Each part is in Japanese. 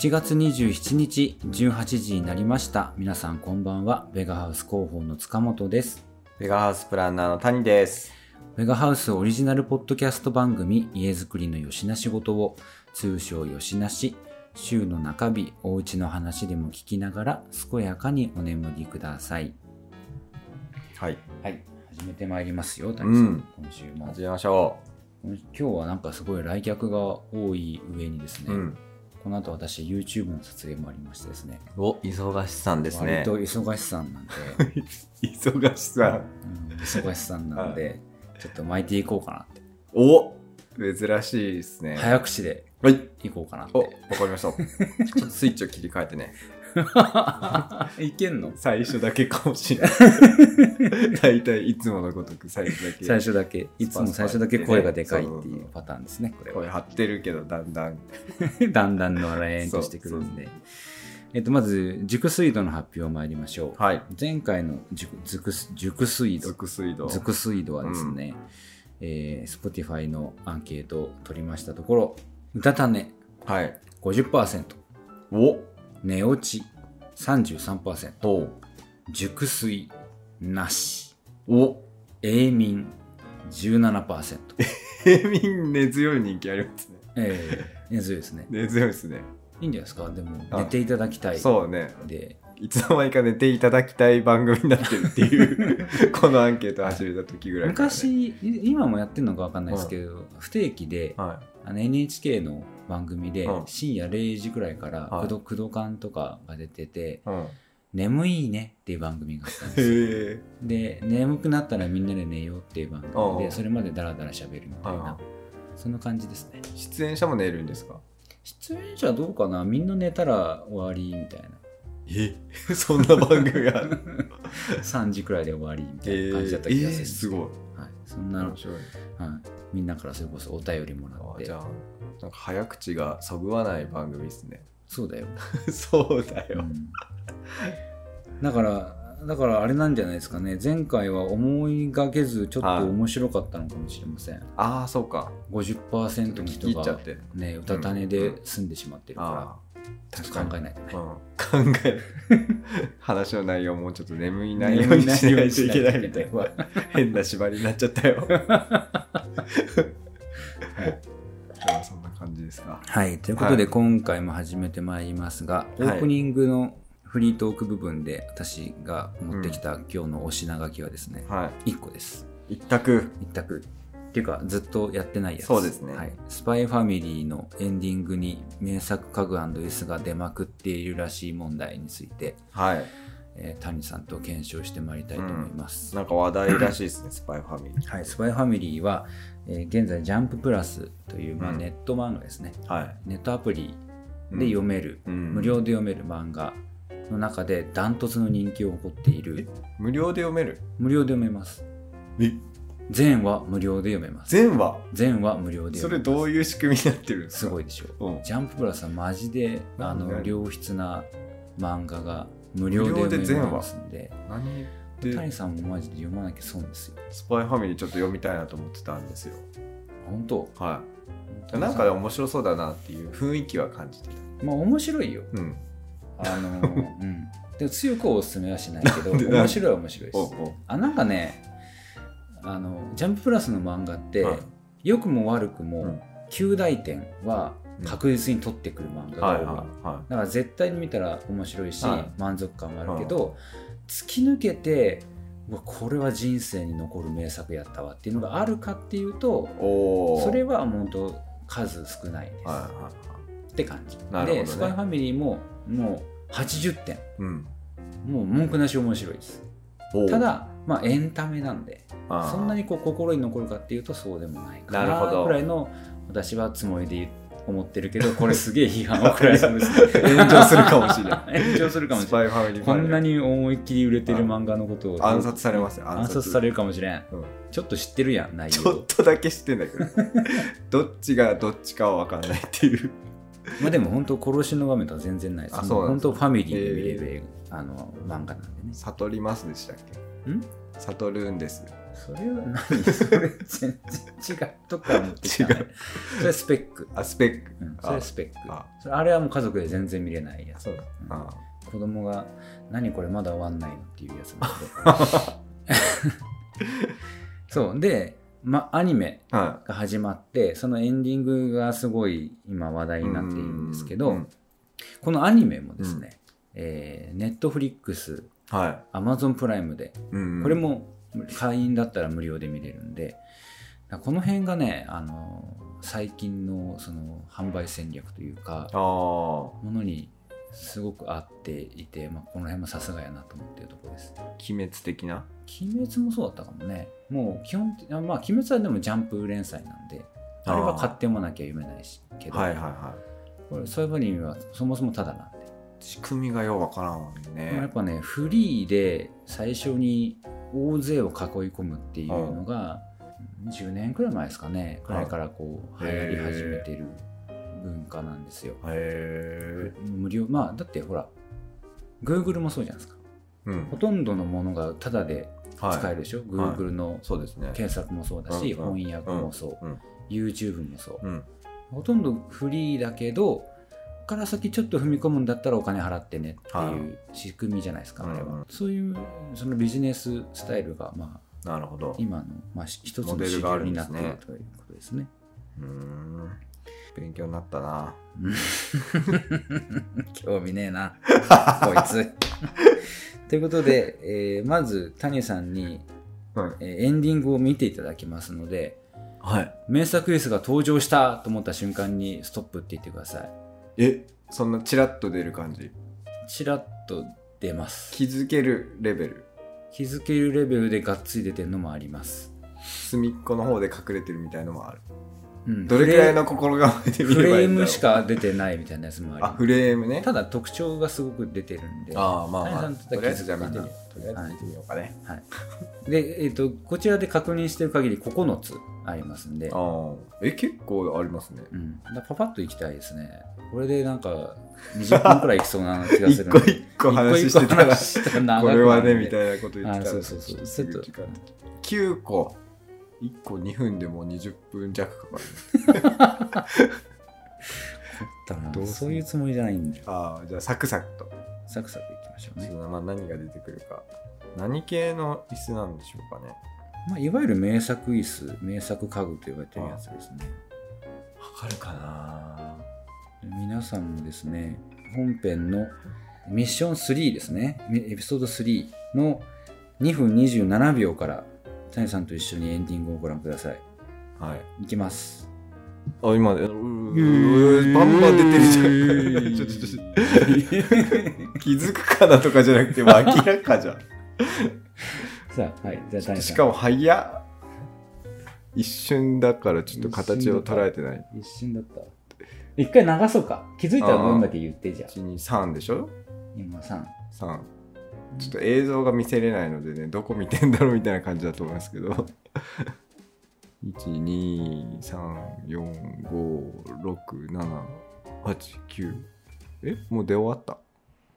7月27日18時になりました。皆さんこんばんは。ベガハウス広報の塚本です。ベガハウスプランナーの谷です。ベガハウスオリジナルポッドキャスト番組家づくりのよしな仕事を通称よしなし週の中日おうちの話でも聞きながら健やかにお眠りください。はい。はい。始めてまいりますよ、谷さん。うん今週も。始めましょ今日はなんかすごい来客が多い上にですう。ね、うん。この後私 YouTube の撮影もありましてですね、お、忙しさんですね割。と忙しさんなんで、忙しさ。うん忙しさんなんで、ちょっと巻いていこうかなって。お珍しいですね。早口ではい。いこうかなっお、わて。かりました。ちょっとスイッチを切り替えてね。いけんの？最初だけかもしれない。大体いつものごとく最初だけ。最初だけ、いつも最初だけ声がでかいっていうパターンですね、これは。声張ってるけど、だんだん。だんだんの笑いとしてくるんで。えっと、まず、熟水度の発表参りましょう。はい。前回の熟熟度。俗水道。熟水度はですね、えー、Spotify のアンケートを取りましたところ、うたた寝はい。50%、お寝落ち33%、お熟睡なし、お永眠17%。平民 根強い人気ありますね。えー、根強いですね。根強いですね。いいんじゃないですか？でも、あ寝ていただきたい。そうね。で、いつの間にか寝ていただきたい番組になってるっていう、このアンケート始めた時ぐらいね、昔、い今もやってるのかわかんないですけど、不定期で、はあの NHK の番組でうん。深夜0時くらいからはい。工藤工藤館とかが出ててい。うん。「眠いね」っていう番組があったんですよ。で眠くなったらみんなで寝ようっていう番組うん。でそれまでダラダラ喋るみたいうん。なそんな感じですね。出演者も寝るんですか？出演者どうかな？みんな寝たら終わりみたいな。え？そんな番組が？ある3時くらいで終わりみたいえな感じだったー、気がするんえーですけど、すごい。はい、そんな、はい、面白い。みんなからそれこそお便りもらって。あじゃあ、なんか早口がそぐわない番組ですね。そうだよ。そうだよ。うん。だからだからあれなんじゃないですかね。前回は思いがけずちょっとはい面白かったのかもしれません、ああ、そうか。50%の聞人がき入っちゃって。ねうたた寝で済んでしまってるから、ああ、ちょっと考えないとね、うん、考える 話の内容もうちょっと眠い内容にしないといけないみたいな。変な縛りになっちゃったよ。でもそんな感じですか？はい。ということで、はい。今回も始めてまいりますが、オはい。ープニングのフリートーク部分で私が持ってきた今日のお品書きはですね、は1個です。い一択。一択。っていうかずっとやってないやつ。そうですね。はい、スパイファミリーのエンディングに名作家具 &S が出まくっているらしい問題について、はいえー谷さんと検証してまいりたいと思います、なんか話題らしいですね スパイファミリー。はい、スパイファミリーは、えー現在ジャンププラスという、まあ、うん。ネット漫画ですね、はい。ネットアプリで読める、うん。無料で読める漫画の中でダントツの人気を誇っている。無料で読める？無料で読めます。え？全話無料で読めます。全話？全話無料でそれどういう仕組みになってるんですか？すごいでしょう。ん。ジャンププラスはマジであの何？良質な漫画が無料で読めますんで何で谷さんもマジで読まなきゃ損ですよ。スパイファミリーちょっと読みたいなと思ってたんですよ。本当？はい。なんかで面白そうだなっていう雰囲気は感じてた。まあ面白いよ。うん。あの うん。でも強くおすすめはしないけど 面白いは面白いです。あなんかねあのジャンププラスの漫画って、はい。良くも悪くもうん。9大点は確実に取ってくる漫画が多い、だから絶対に見たら面白いし、はい。満足感もあるけど、突き抜けてこれは人生に残る名作やったわっていうのがあるかっていうとそれは本当数少ないです、はいはいはって感じ、ね。でスパイファミリーももう80点いうん。もう文句なし面白いです。ただまあエンタメなんでそんなにこう心に残るかっていうとそうでもないかなるほど。なくらいの私はつもりで思ってるけどこれすげえ批判を食らいそうですね。炎上するかもしれない炎上するかもスしれないこんなに思いっきり売れてる漫画のことを。暗殺されますよ暗殺される。かもしれん。うん。ちょっと知ってるやん内ちょ容っとだけ知ってんだけど。どっちがどっちかは分かんないっていう。まあでも本当殺しの場面とか全然ないです。あそう本当ファミリーで見れる、あの漫画なんでね。悟りますでしたっけ？ん？悟るんです。それは何？それ全然違うとこから持ってきた、ね、違う。それスペック、あスペック。うん、それスペック。あ。あれはもう家族で全然見れないやつ。そううん。あ子供が「何これまだ終わんないの?」っていうやつ。なんでそう。で、ま、アニメはが始まってそのエンディングがすごい今話題いになっているんですけど、うんこのアニメもですね、えー、ネットフリックスはアマゾンプライムで。い、うん。これも会員だったら無料で見れるんで。この辺がねあの最近のその販売戦略というかものにすごく合っていて、まあ、この辺もさすがやなと思っているところです。鬼滅的な？鬼滅もそうだったかもね。もう基本まあ、鬼滅はでもジャンプ連載なんで、あれは買ってもなきゃ読めないし、けど、はいはいはこれそういう分にはそもそもただな仕組みがようわからんもんまあやねっぱね、フリーで最初に大勢を囲い込むっていうのが、10年くらい前ですかね、くらいからこう流行り始めてる文化なんですよ。へえ無料、まあ、だってほら、Google もそうじゃないですか。うん。ほとんどのものがタダで使えるでしょ、Google のそうですね。検索もそうだし、うんうん翻訳もそう、うん。YouTube もそう、うんほとんどフリーだけどここから先ちょっと踏み込むんだったらお金払ってねっていう仕組みじゃないですか、あれは。そういうそのビジネススタイルが、まあ、なるほど。今の、まあ、一つのモデル主があるんですね。流になっているということですね。うーん。勉強になったな。うん。興味ねえな、こいつ。ということで、えーまず谷さんに、はい。えーエンディングを見ていただきますので、はい。名作イスが登場したと思った瞬間にストップって言ってください。えそんなチラッと出る感じ？チラッと出ます。気づけるレベル？気づけるレベルでがっつり出てるのもあります。隅っこの方で隠れてるみたいのもある。うん。どれくらいの心構えで見フればいいんだろう？レームしか出てないみたいなやつもあります。あフレームね。ただ特徴がすごく出てるんで。ああまあまあ。とりあえずじゃあ見てみようとりあえず見てみようかね、はい、で、えっとこちらで確認してる限り9つありますんで、ああえ結構ありますね。うん、だパパッといきたいですね。これでなんか20分くらいいきそうな気がす一る個一個話してたらこれはねみたいなこと言ってたらあそうそうそう。ちょっとすぐ時間9個1個2分でもう20分弱かかる。どうそういうつもりじゃないんだよ。ああじゃあサクサクと、サクサクいきましょうね。まあ何が出てくるか。何系の椅子なんでしょうかね。まあ、いわゆる名作椅子、名作家具と言われてるやつですね。わかるかな皆さんもですね、本編のミッション3ですね、エピソード3の2分27秒から谷さんと一緒にエンディングをご覧ください。はいいきます。あ今でうーバンバン出てるじゃんちょちょちょ気づくかなとかじゃなくてもう明らかじゃんさあ、はい、じゃあ谷さん。しかも早っ一瞬だからちょっと形を捉えてない一瞬だった。一回流そうか。気づいたらどんだけ言ってじゃあ。123でしょ？今3。3ちょっと映像が見せれないのでねどこ見てんだろうみたいな感じだと思いますけど。123456789え？もう出終わった？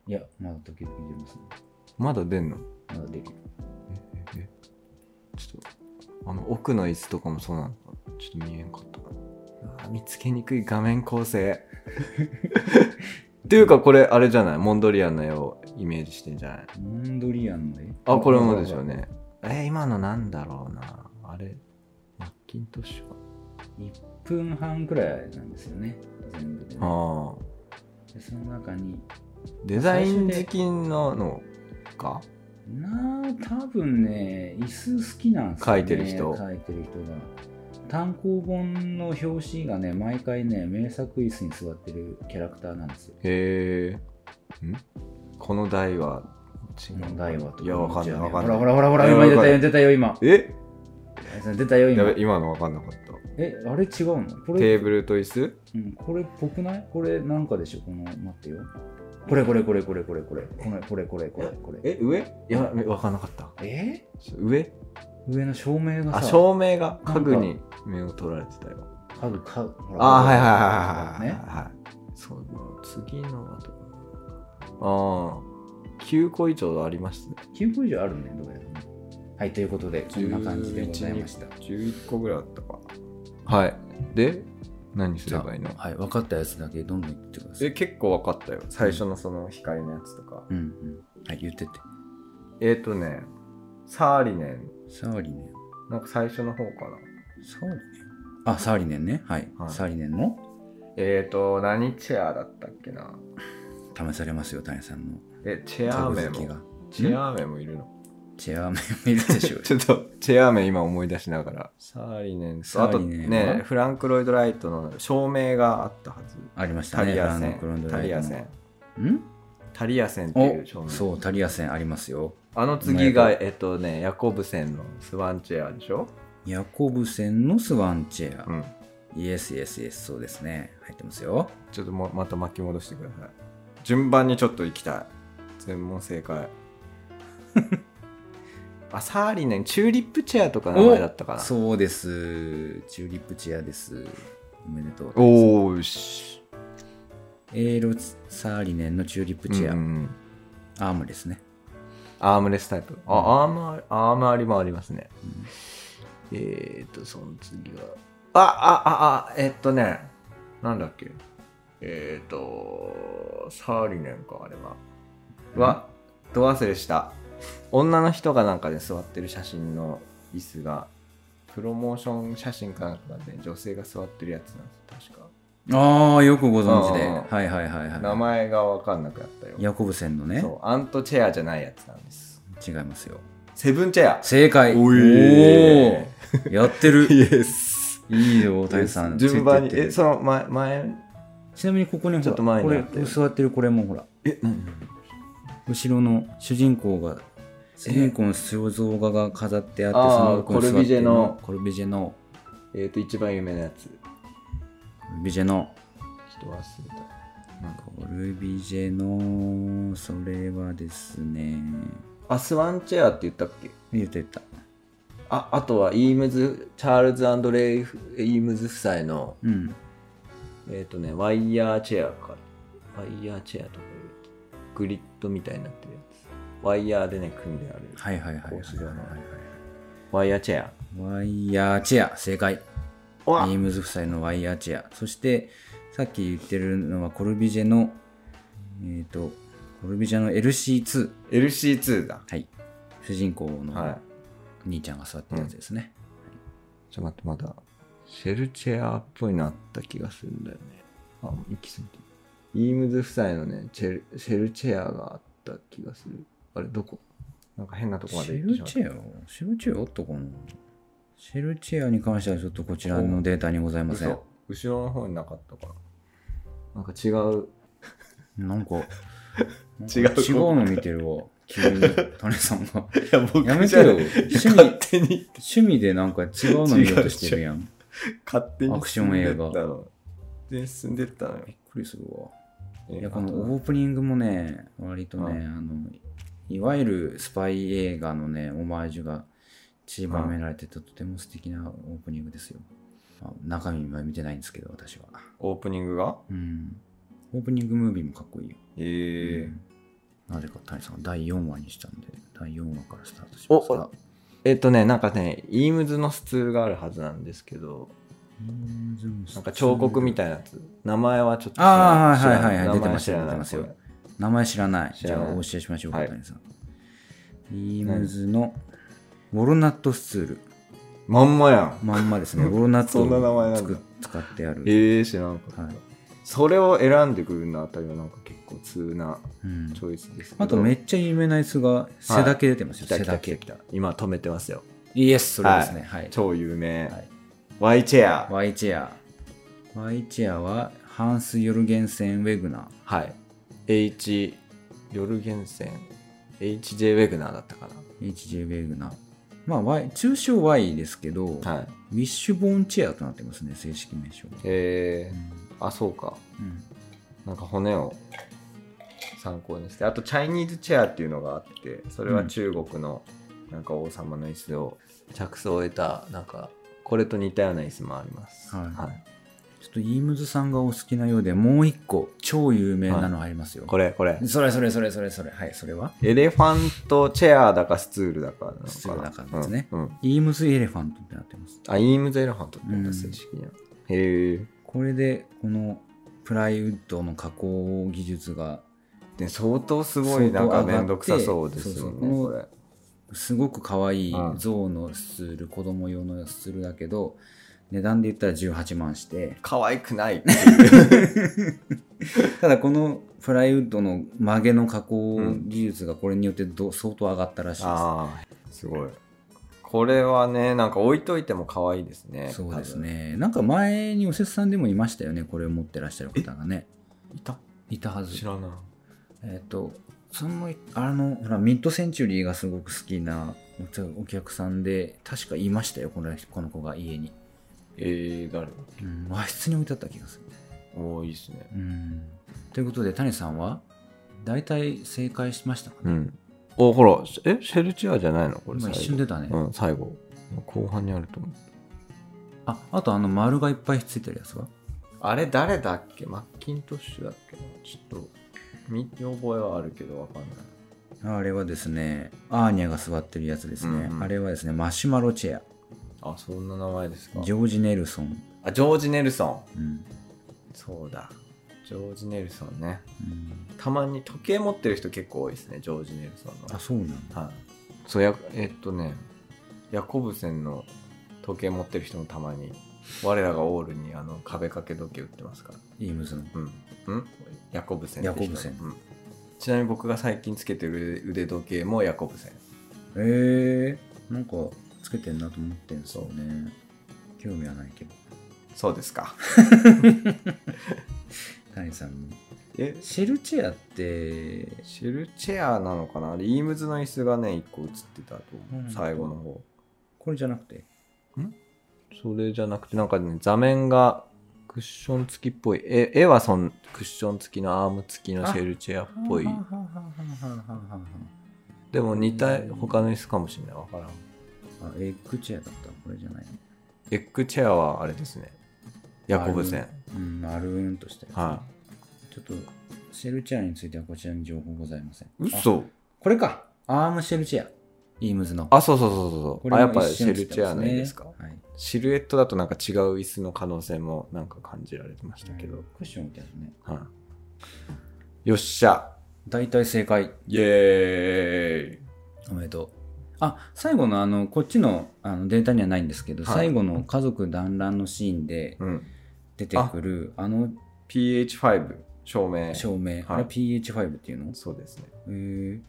いや、まだ時々出ますね。まだ出んの？まだ出る。ええちょっとあの奥の椅子とかもそうなのかちょっと見えんかったかなあー見つけにくい画面構成。っていうかこれあれじゃない？モンドリアンの絵をイメージしてんじゃない？モンドリアンの絵？あこれもでしょう。ねえー今のなんだろうな。あれ？マッキントッシュか。1分半くらいなんですよね。全部で、ね。あでその中に、あデザイン好きなのか？なあ、多分ね、椅子好きなんですよ、ね。描いてる人。描いてる人が。単行本の表紙がね、毎回ね、名作椅子に座ってるキャラクターなんですよ。へえん？この台は違う問題はといやわかんない。わかんない。ほらほらほらほら、今出たよ、出たよ、今。え？出たよ、今。今のわかんなかった。え、あれ違うの？これ、テーブルと椅子？うん、これっぽくない？これなんかでしょこの、待ってよ。これこれこれこれこれこれ。これこれこれこれこれ。え上？いやわかんなかった。え？上？上の照明があさ、照明が家具に目を取られてたよ。家具、家具、ほらあはいはいはいはいはいね。はい。そう次のはああ。9個以上ありますね。9個以上あるね、どうやら。ね。はいということでこんな感じでございました。11個ぐらいあったか。はい。で何すればいいの？はい分かったやつだけどんどん言ってください。え結構分かったよ。最初のその光のやつとか、うんうん。はい言ってて。えっ、ー、とねサーリネンサーリネン。なんか最初の方かな。サーリネン？あサーリネンね。はい、はい。サーリネンのえっ、ー、と何チェアだったっけな？試されますよ谷さんのえチェアーメ好きが。もチェアーメもいるの？チェアーメンもいるでしょう。ちょっとチェアーメ今思い出しながら。サーリネン。あとねフランク・ロイド・ライトの照明があったはず。ありましたタねリア線。タリア線。ん？タリア線っていう照お明そうタリア線ありますよあの次がえっとねヤコブセンのスワンチェアでしょ？ヤコブセンのスワンチェア、うん。イエスイエスイエスそうですね。入ってますよ。ちょっともまた巻き戻してください。順番にちょっと行きたい。全問正解。あサーリネンチューリップチェアとか名前だったかな？そうです。チューリップチェアです。おめでとうおおよし。エーロサーリネンのチューリップチェア、うんうん。アームですねアームレスタイプ。あ、アームアームありもありますね、えーとその次はああああえっとねなんだっけ。えっ、とサーリネンかあれは。はど忘れした。女の人がなんかで座ってる写真の椅子がプロモーション写真かなんかで女性が座ってるやつなんです。確かああよくご存知で。うん。はいはいはいはい。名前が分かんなくなったよ。ヤコブセンのね。そう。アントチェアじゃないやつなんです。違いますよ。セブンチェア。正解。おいおー。やってる。イエスいいよ大谷さん。順番に。ついてって。えその前前？ちなみにここにほらちょっと前にこあって。れ座ってるこれもほら。え何？後ろの主人公が主人公の肖像画が飾ってあってあーその奥に座ってるコルビジェの。コルビジェの。えっ、と一番有名なやつルビジェのょっと忘れた。なんかコルビジェのそれはですね。あスワンチェアって言ったっけ？言ってた。ああとはイームズチャールズレイ・イームズ夫妻のうん。えっ、とねワイヤーチェアか。ワイヤーチェアとかいうグリッドみたいになってるやつ。ワイヤーでね組んである。はいはいはいはい格子状のはい。はいワイヤーチェア。ワイヤーチェア正解イームズ夫妻のワイヤーチェア。そしてさっき言ってるのはコルビジェのえっ、とコルビジェの LC2 LC2 だ。はい。主人公のはい。兄ちゃんが座ってるやつですね、ちょっと待って、まだ、シェルチェアっぽいのあった気がするんだよね。あ、もう行き過ぎてる。イームズ夫妻のね、チェルシェルチェアがあった気がする。あれ、どこ？なんか変なとこまシで行ってしまった。ェルチェア？シェルチェアあったかな？シェルチェアに関してはちょっとこちらのデータにございません。嘘。後ろの方になかったから。なんか違う。なんか 違う。なんか違うの見てるわ。急に谷さんが。いや、僕やめてよ。趣味勝手に、趣味でなんか違うの見ようとしてるやん。びっ勝手にアクション映画。進んでったの。で、進んでったの。よ。くりするわ。えいやこのオープニングもね割とね、あのいわゆるスパイ映画のねオマージュが散りばめられててとても素敵なオープニングですよ、まあ中身は見てないんですけど私は。オープニングが？うん。オープニングムービーもかっこいいよ、ええなぜか谷さんは第4話にしたんで第4話からスタートしますが。おえっとね、なんかね、イームズのスツールがあるはずなんですけど、なんか彫刻みたいなやつ。名前はちょっと知らあー知らはいはいはい。名出てますよ前知らない。出てますよ。これ名前知らない。知らない。じゃあお教えしましょうか、はい。谷さん。イームズのウォルナットスツールまんまやん。まんまですね。ウォルナットそんな名前なんだを作っ使ってある。ええ知らんかった。はいそれを選んでくるのあたりはなんか結構通なうんチョイスですけど。あとめっちゃ有名な椅子が背だけ出てますよ。来た背だけ来た来た来。た。今止めてますよ。イエス、それですね。はい。超有名。はいワイチェア。ワイチェア。ワイチェアはハンス・ヨルゲンセン・ウェグナはい。H、ヨルゲンセン、HJ ウェグナーだったかー、HJ ウェグナー。まあ、Y、通称 Y ですけど、な。はい。ウィッシュボーンチェアとなってますね、正式名称。えうんー、あ、そうか。うんなんか骨を参考にしてあとチャイニーズチェアっていうのがあってそれは中国のなんか王様の椅子を着想を得たなんかこれと似たような椅子もありますはいちょっとイームズさんがお好きなようで、もう一個超有名なのありますよ。これ、これ。それそれそれそれそれ。はい、それは？エレファントチェアだかスツールだかなのかな。スツールだかですねうん。うんイームズエレファントってなってます。あ、イームズエレファントって言うんだ、うん正式には。へえ。これで、このプライウッドの加工技術がで、相当すごい、なんかめんどくさそうですよね、そうそう。すごく可愛いうん象のスツール、子供用のスツールだけど、値段で言ったら18万して、可愛くない。ただこのプライウッドの曲げの加工技術がこれによってど相当上がったらしいです。すごい。これはね、なんか置いといても可愛いですね。そうですね。なんか前におせつさんでもいましたよね、これを持ってらっしゃる方がね。いた？いたはず知。らない。えっ、と、その、あの、ほら、ミッドセンチュリーがすごく好きなおお客さんで、確かいましたよ、このこの子が家に。えー、誰うん、和室に置いてあった気がする。おーいいっすね。うん。ということで、谷さんは、大体正解しましたかね、うん。お、ほら、え、シェルチェアじゃないの？これ今。一瞬出たね。うん、最後。後半にあると思う。あ、あとあの丸がいっぱいついてるやつは？あれ誰だっけ？マッキントッシュだっけ？なちょっと、見覚えはあるけどわかんない。あれはですね、アーニャが座ってるやつですね。うんうんあれはですね、マシュマロチェあ、そんな名前ですか？ア。ジョージ・ネルソン。あ、ジョージ・ネルソン。うん。そうだ。ジョージ・ネルソンね。うんたまに時計持ってる人結構多いですね、ジョージ・ネルソンの。あ、そうなんだ。はい。そうや、えっとね、ヤコブセンの時計持ってる人もたまに、我らがオールにあの壁掛け時計売ってますから。イームズの。うん。うん？ヤコブセン。ヤコブセンうん。ちなみに僕が最近つけてる腕時計もヤコブセン。えー、なんかつけてんなと思ってんすよね。興味はないけど。そうですか。谷さんの。え、シェルチェアって、シェルチェアなのかな？あれイームズの椅子がね、一個映ってたと思う。うん最後の方。これじゃなくて？それじゃなくて、なんかね、座面がクッション付きっぽい。絵絵はそんクッション付きのアーム付きのシェルチェアっぽいでも似た他の椅子かもしれない。わからん。あ、エッグチェアだった。これじゃないの？エッグチェアはあれですね。ヤコブセン。うん、丸ーんとしたやつ。はちょっと、シェルチェアについてはこちらに情報ございません。嘘これか。アームシェルチェア。イームズの。あ、そうそうそうそうそう。あ、やっぱシェルチェアの絵ですか？はい。シルエットだとなんか違う椅子の可能性もなんか感じられてましたけど。クッションみたいなね。はい。よっしゃ。大体正解。イエーイ。おめでとう。あ、最後のあの、こっちのあのデータにはないんですけど、はい最後の家族団らんのシーンでうん。出てくる、あの PH5 照明。照明、はいあれ PH5 っていうの？そうですね。へー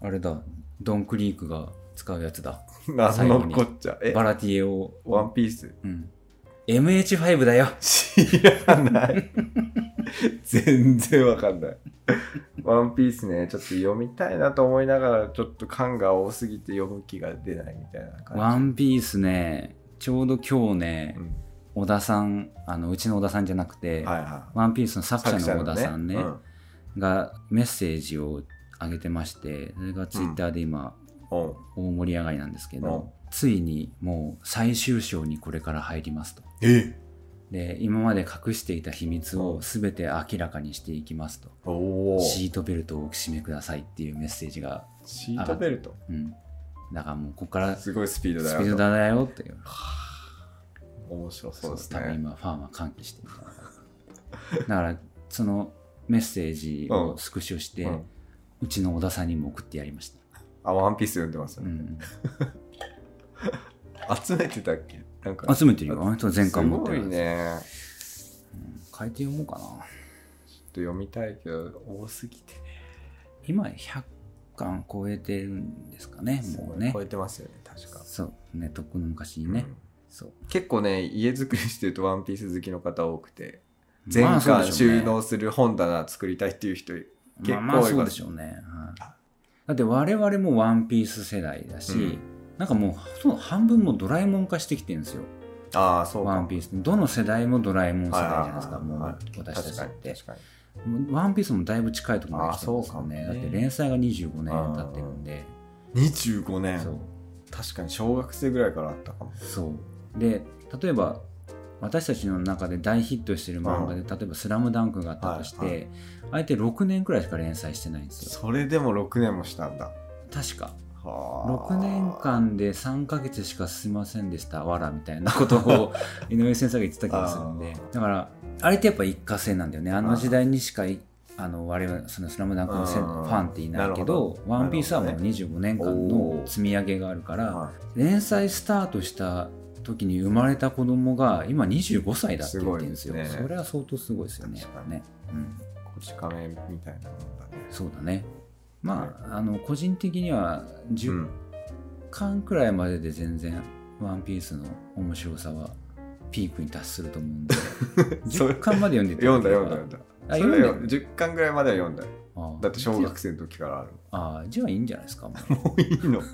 あれだ、ドンクリークが使うやつだ。なんのこっちゃ。え？バ、ラティエを。ワンピース？うん。MH5 だよ。知らない。全然わかんない。ワンピースね、ちょっと読みたいなと思いながら、ちょっと感が多すぎて読む気が出ないみたいな感じ。ワンピースね、ちょうど今日ね、うん小田さん、あの、うちの小田さんじゃなくて、はいはワンピースのい。作者の小田さんね、うんがメッセージを上げてまして、それがツイッターで今、うん大盛り上がりなんですけど、うんついにもう最終章にこれから入りますと。えで、今まで隠していた秘密を全て明らかにしていきますと。シートベルトをお締めくださいっていうメッセージが、シートベルト？うん。だからもうここからスすごいスピードだよ。ピードだよっていう。面白そうです多分ね。今ファンは歓喜してるから。だから、そのメッセージをスクショして、ううんちの小田さんにも送ってやりました。あ、ワンピース読んでますよね。うん、集めてたっけ？なんか。集めてるよ。全巻持ってるすごいね。書いて読もうかな。ちょっと読みたいけど、多すぎてね。今100巻超えてるんですかね、もうね超。えてますよね、確か。そうね、とっくの昔にね。うんそう。結構ね、家作りしてるとワンピース好きの方多くて、全巻収納する本棚作りたいっていう人、結まあまあそう構いまですしょうね。はいだって我々もワンピース世代だし、うんなんかもうほとんど半分もドラえもん化してきてるんですよ。ああ、そうか。ワンピース。どの世代もドラえもん世代じゃないですか、もう私たちってワンピースもだいぶ近いところまで来てますよあそうかもねね。だって連載が25年経ってるんで。に。25年。そう。確かに小学生ぐらいからあったかも。そう。で、例えば、私たちの中で大ヒットしてる漫画で、例えば「スラムダンクがあったとして、はいはあえて6年くらいしか連載してないんですよそれでも6年もしたんだ確かはあ6年間で3ヶ月しか進みませんでしたわらみたいなことを 井上先生が言ってた気がするんで。あだからあれってやっぱ一過性なんだよね。あの時代にしかいあの我々その「スラムダンクのフうん。ァンっていないけどど「ワンピースはもうなるほど25年間おのー。積み上げがあるからは連載スタートした時に生まれた子供が今25歳だって言ってるんですよ。ね。それは相当すごいですよね。ね、うん、いこち亀みたいなもんだね。そうだねまああの個人的にはう10ん。巻くらいまでで全然「ワンピースの面白さはピークに達すると思うんで。それ10巻まで読んでいた読んだ読んだ読んだ。あ読んで10巻ぐらいまでは読んだ。よああだって小学生の時からある。ああじゃあいいんじゃないですかもう。いいの？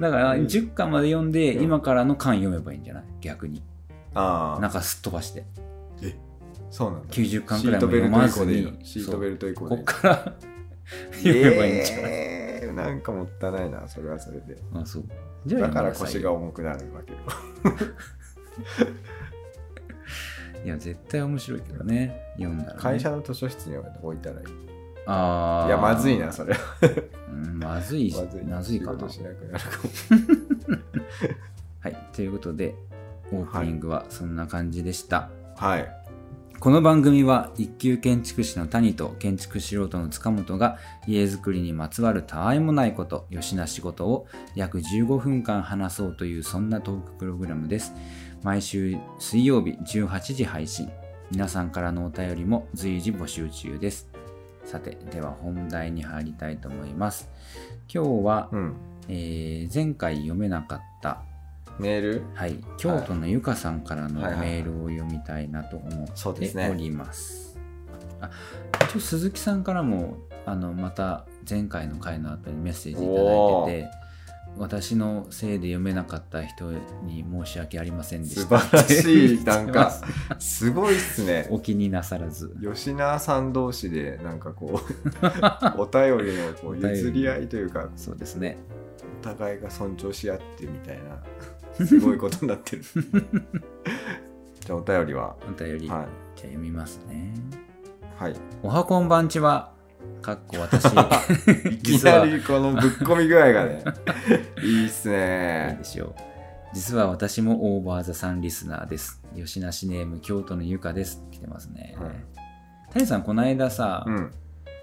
だからうん。10巻まで読んでうん。今からの巻読めばいいんじゃない？逆に。ああ。なんかすっ飛ばして。そうなんだ。90巻シくらいもートベルト読まずにシートベルト以降でこっから 読めばいいんじゃない、えーなんかもったいないなそれはそれで。あそう。じゃあだから腰が重くなるわけよ。いや絶対面白いけどね読んだら、ね、会社の図書室に置いたらいい。ああいやまずいなそれは。うんまずい。まずいまずいかな。しなくなるかも。はい。ということでオープニングはそんな感じでした、はいこの番組は一級建築士の谷と建築素人の塚本が家づくりにまつわるたわいもないこと、よしな仕事を約15分間話そうというそんなトークプログラムです。毎週水曜日18時配信。皆さんからのお便りも随時募集中です。さて、では本題に入りたいと思います。今日は、うんえー前回読めなかったメール？はい、京都のゆかさんからのメールを読みたいなと思ってそうですね。おります。あ一応鈴木さんからもあのまた前回の回の後にメッセージいただいてて私のせいで読めなかった人に申し訳ありませんでし素た晴らしいなんかす すごいっすね。お気になさらず。吉永さん同士でなんかこう お便りのこう譲り合いというかそうですね。お互いが尊重し合ってみたいなすごいことになってる。じゃあお便りは。お便り、はじゃあ読みますね。い、はい、おはこんばんちは。かっこ私。いきなりこのぶっ込み具合がね。いいっすいいねでしょう。実は私もオーバーザさんリスナーです。吉梨ネーム京都のゆかです。来てますね。はい。谷さん、この間さ、うん。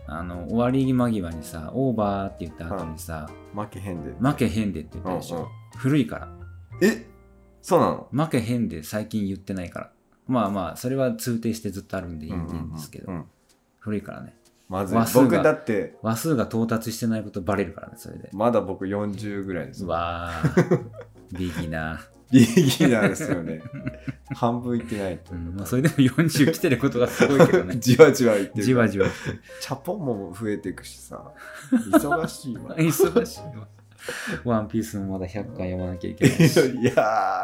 あの終わり間際にさ、オーバーって言った後にさ、負けへんで負けへんでって言ったでしょ。うんうん。古いから。えそうなの？負けへんで最近言ってないから。まあまあ、それは通底してずっとあるんでいいんですけど、うんうんうん古いからね。まずい話数が僕だって話数が到達してないことバレるからね、それで。まだ僕40ぐらいですうわー、ビギナビギナーですよね 半分いってないー。うんまあ、それでも40来てることがすごいけどね。じわじわいってるじわじわ。チャポンも増えていくしさ忙しいわ忙しいわ。ワンピースもまだ100巻読まなきゃいけないし。いや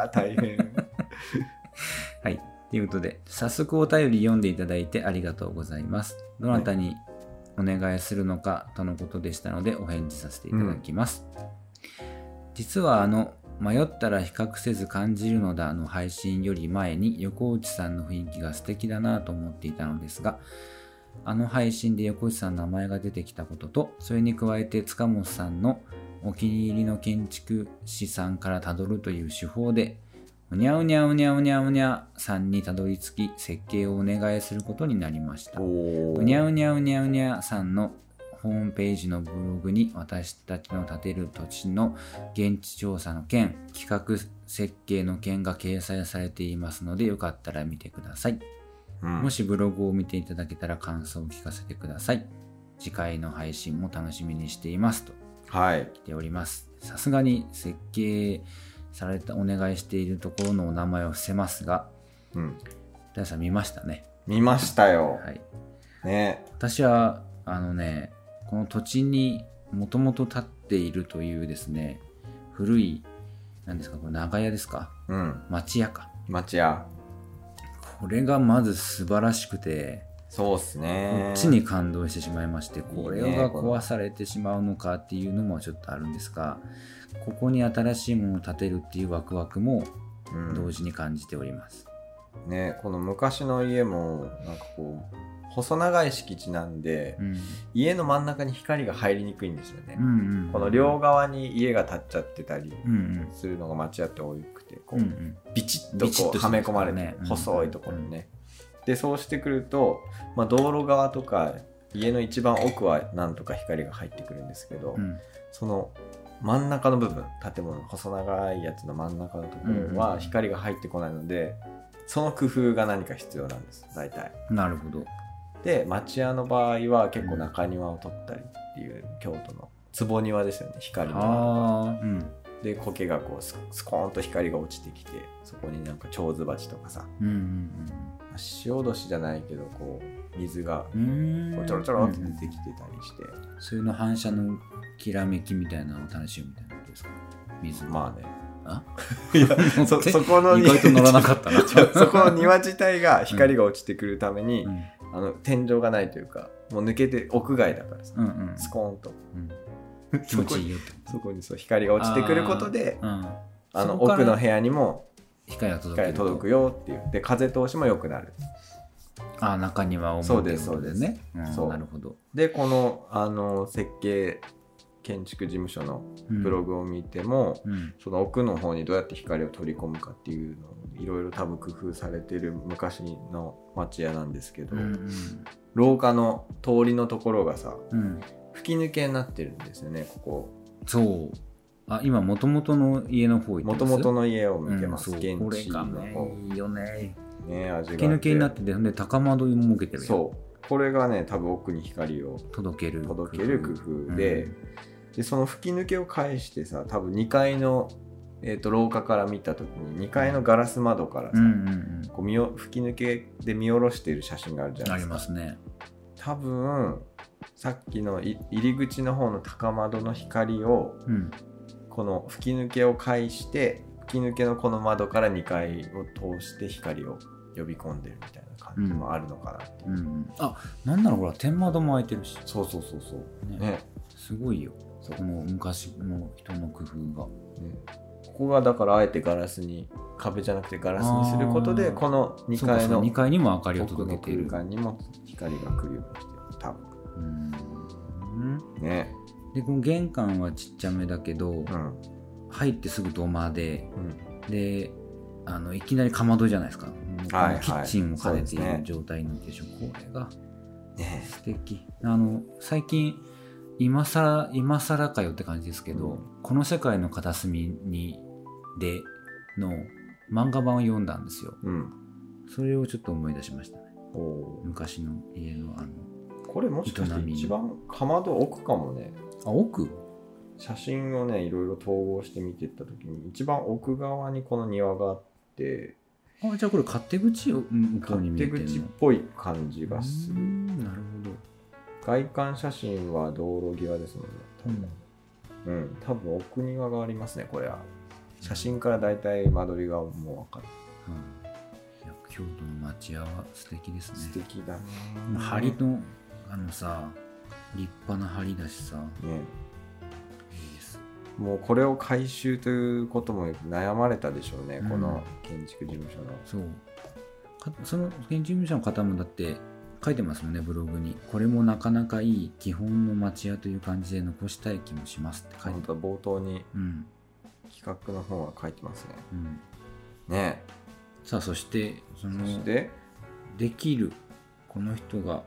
ー大変 はい。ということで、早速お便り読んでいただいてありがとうございます。どなたにお願いするのかとのことでしたので、お返事させていただきます。実はあの、迷ったら比較せず感じるのだの配信より前に横内さんの雰囲気が素敵だなと思っていたのですが、あの配信で横内さんの名前が出てきたことと、それに加えて塚本さんのお気に入りの建築士さんからたどるという手法で、うにゃうにゃうにゃうにゃうにゃさんにたどり着き、設計をお願いすることになりました。おうにゃうにゃうにゃうにゃさんのホームページのブログに私たちの建てる土地の現地調査の件、企画設計の件が掲載されていますので、よかったら見てください。うんもしブログを見ていただけたら感想を聞かせてください。次回の配信も楽しみにしていますとはい来ております。さすがに設計されたお願いしているところのお名前を伏せますが、うん大さん見ましたね。見ましたよ、はい。ね私は、あのね、この土地にもともと建っているというですね、古い、何ですか、これ長屋ですか？うん町屋か。町屋これがまず素晴らしくて、そうっすこねっちに感動してしまいまして、これが壊されてしまうのかっていうのもちょっとあるんですが、ここに新しいものを建てるっていうワクワクもうん。同時に感じております。ねこの昔の家もなんかこう細長い敷地なんで、うん。家の真ん中に光が入りにくいんですよね、うんうんこの両側に家が建っちゃってたりうんうん。するのが町屋って多くてこう、うんうん。ビチッとことうはめ込まれて、ね細いところにね、でそうしてくると、まあ、道路側とか家の一番奥はなんとか光が入ってくるんですけど、うん。その真ん中の部分建物の細長いやつの真ん中のところうんうんは光が入ってこないので、その工夫が何か必要なんです大体。なるほど。で町屋の場合は結構中庭を取ったりっていう京都の坪庭ですよね光の。で。苔がこうススコーンと光が落ちてきてそこになんか蝶ズバチとかさ。うんうん潮年じゃないけどこう水がこうちょろちょろって出てきてたりして、そういうの反射のきらめきみたいなのを楽しむみたいなことですか？水まあね。あ？いや そそこの意外と乗らなかったな。そこの庭自体が光が落ちてくるために、うん。あの天井がないというかもう抜けて屋外だからさ、うんうんスコーンと。うん。気持ちいいよってそこにそう光が落ちてくることでうん、あの奥の部屋にも光が届光が届くよっていう。で風通しも良くなる。あ中にはそう表ですそうです。ねうんそう。なるほど。でこのあの設計建築事務所のブログを見ても、うん。その奥の方にどうやって光を取り込むかっていうのをいろいろ多分工夫されてる昔の町屋なんですけど、うん廊下の通りのところがさうんうん。吹き抜けになってるんですよねここ。そうあ今もともとの家の方行ってもともとの家を見てます、うん、現これ地の方。いいよね。ね味があ吹き抜けになっててで高窓も設けてるそう。これがね多分奥に光を届ける届ける工夫で,、でその吹き抜けを返してさ多分2階の、えー、と廊下から見た時に2階のガラス窓からさ、うんうんうん。こう吹き抜けで見下ろしている写真があるじゃなありいですか。ますね。多分さっきのい入り口の方の高窓の光をうんこの吹き抜けを介して吹き抜けのこの窓から2階を通して光を呼び込んでるみたいな感じもあるのかなっていう、うんうん。あなんならほら天窓も開いてるし。そうそうそうそう。ね。ね。すごいよ。そうこの昔の人の工夫が。ね。ここがだからあえてガラスに壁じゃなくてガラスにすることでこの2そうかそう階の2階にも明かりを届けている空間にも光が来るようにしてる多分。うん。ねでこの玄関はちっちゃめだけど、うん。入ってすぐ土間で。うん。であのいきなりかまどじゃないですか、もうはい。はいキッチンを兼ねている状態なんでしょ。う、これがね素敵。あの最近今更今更かよって感じですけど、うん。この世界の片隅にでの漫画版を読んだんですよ。うん。それをちょっと思い出しましたね。昔の家のあのこれもしかし営みて一番かまど奥かもねあ奥？写真をねいろいろ統合して見ていった時に一番奥側にこの庭があってあじゃあこれ勝手口を向こうに見え勝手てるの口っぽい感じがする。んなる外観写真は道路際ですもんね多ほど、分うん、多分奥庭がありますねこれは。写真からだいたい間取りがもう分かる。うん。京都の町屋は素敵ですね。素敵だね。梁のあのさ立派な梁だしさね。いいです。もうこれを改修ということも悩まれたでしょうね、うん。この建築事務所の。そう。かその建築務所の方もだって書いてますもんねブログに。これもなかなかいい基本の町屋という感じで残したい気もしますって書いて。本当は冒頭にうん。企画の方が書いてますね。うん。ね。さあそしてそそのして？できるこの人が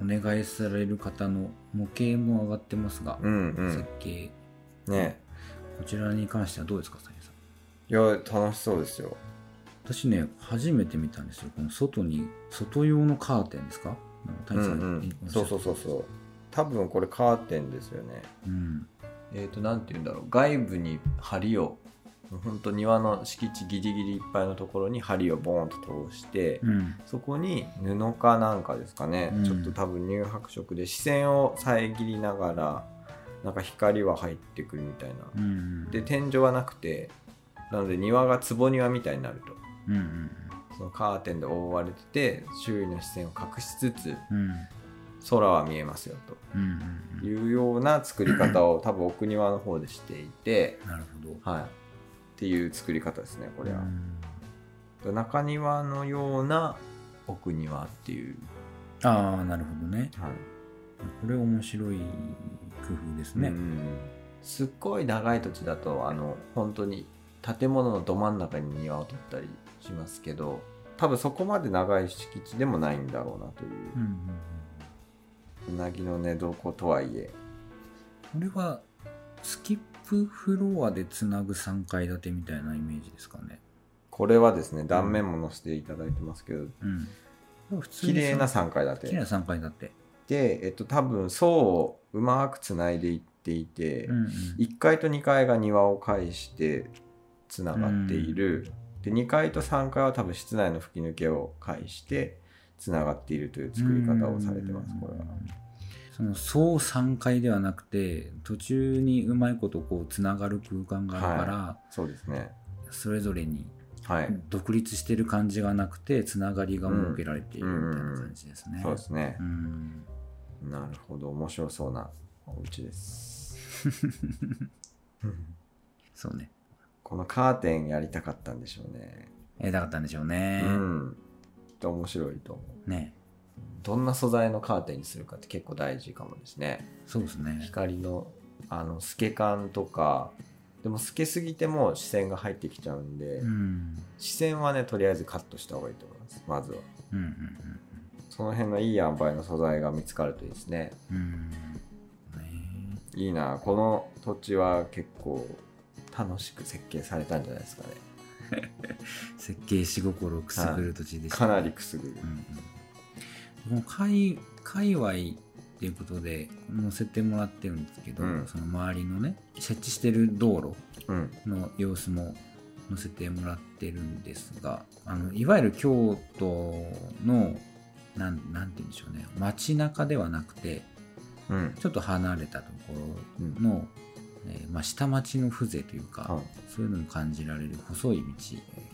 お願いされる方の模型も上がってますが、うんう設ん計ね。こちらに関してはどうですか谷さん？いや楽しそうですよ。私ね初めて見たんですよ。この外に外用のカーテンですか？谷さん、うんうん。いそうそうそうそう。多分これカーテンですよね。うん。えっ、となんて言うんだろう。外部に梁を本当庭の敷地ギリギリいっぱいのところに梁をボーンと通して、うん。そこに布かなんかですかね、うん。ちょっと多分乳白色で視線を遮りながらなんか光は入ってくるみたいな、うんで天井はなくてなので庭が坪庭みたいになると。うんうんそのカーテンで覆われてて周囲の視線を隠しつつうん。空は見えますようんうんというような作り方を多分奥庭の方でしていて、なるほど。はい、っていう作り方ですねこれは、うん。中庭のような奥庭っていう、ああなるほどね。はい。これ面白い工夫ですね、うん。すっごい長い土地だとあの本当に建物のど真ん中に庭を取ったりしますけど多分そこまで長い敷地でもないんだろうなという。うんうんうんうなぎの寝床とはいえ。これはスキップフロアでつなぐ3階建てみたいなイメージですかね。これはですね断面も載せていただいてますけどうん。綺麗なさ3階建て。綺麗な3階建て。で、えっと、多分層をうまくつないでいっていて、うんうん。1階と2階が庭を介してつながっている、で2階と3階は多分室内の吹き抜けを介してつながっているという作り方をされてますこれは。その総3階ではなくて途中にうまいことこうつながる空間があるから、そうですね。それぞれにはい、独立してる感じがなくてつながりが設けられているみたいな感じですね。そうですね。う、ん。なるほど。面白そうなお家です。そうね。このカーテンやりたかったんでしょうね、やりたかったんでしょうね。うん。面白いと思う。ねどんな素材のカーテンにするかって結構大事かもですね。そうですね。光のあの透け感とか。でも透けすぎても視線が入ってきちゃうんで、うん。視線はねとりあえずカットした方がいいと思います。まずは。うんうんその辺のいい塩梅の素材が見つかるといいですね。うん。うん。ね。いいな。この土地は結構楽しく設計されたんじゃないですかね。設計し心をくすぐる土地でした、かなりくすぐる。うんうん、この界界隈っていうことで載せてもらってるんですけど、うん。その周りのね設置してる道うん。路の様子も載せてもらってるんですがあのいわゆる京都のなんなんて言うんでしょうね街中ではなくてうん。ちょっと離れたところの、えーまあ、下町の風情というか、はい。そういうのも感じられる細い道。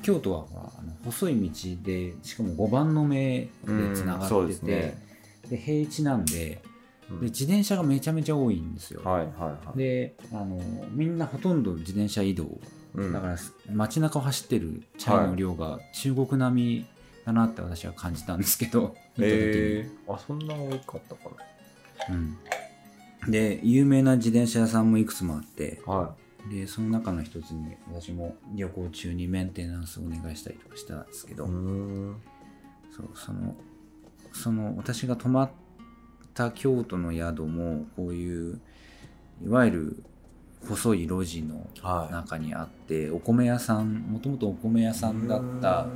京都はほらあの細い道でしかも5番の目でつながってて、ね。で平地なんでうん。で自転車がめちゃめちゃ多いんですよ、はいはいはい。であのみんなほとんど自転車移動。うん。だから街中を走ってるチャリの量が中国並みだなって私は感じたんですけど、見た時に。えー、あそんな多かったかうん、で有名な自転車屋さんもいくつもあってなはでその中の一つに私も旅行中にメンテナンスをお願いしたりとかしたんですけど、そうそのその私が泊まった京都の宿もこういういわゆる細い路地のはい。中にあってお米屋さんもともとお米屋さんだった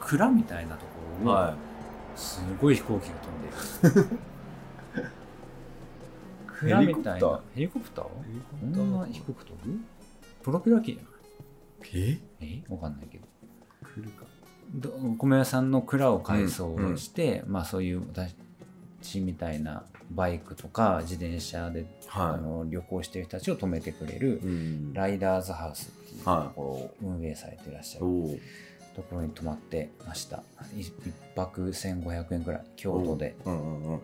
蔵みたいなところを、はすごい飛行機が飛んでる 蔵みたいなヘリコプター？いこんな低く飛ぶプロペラ機じゃない？え？え？わかんないけど。来るか。どお米屋さんの蔵を改装して、まあそういう私みたいなバイクとか自転車で、あはの旅行してる人たちを止めてくれるいうん。ライダーズハウスっていうとはいころを運営されていらっしゃるおおところに泊まってました。い一泊1500円くらい京都で。うんうんうん。へ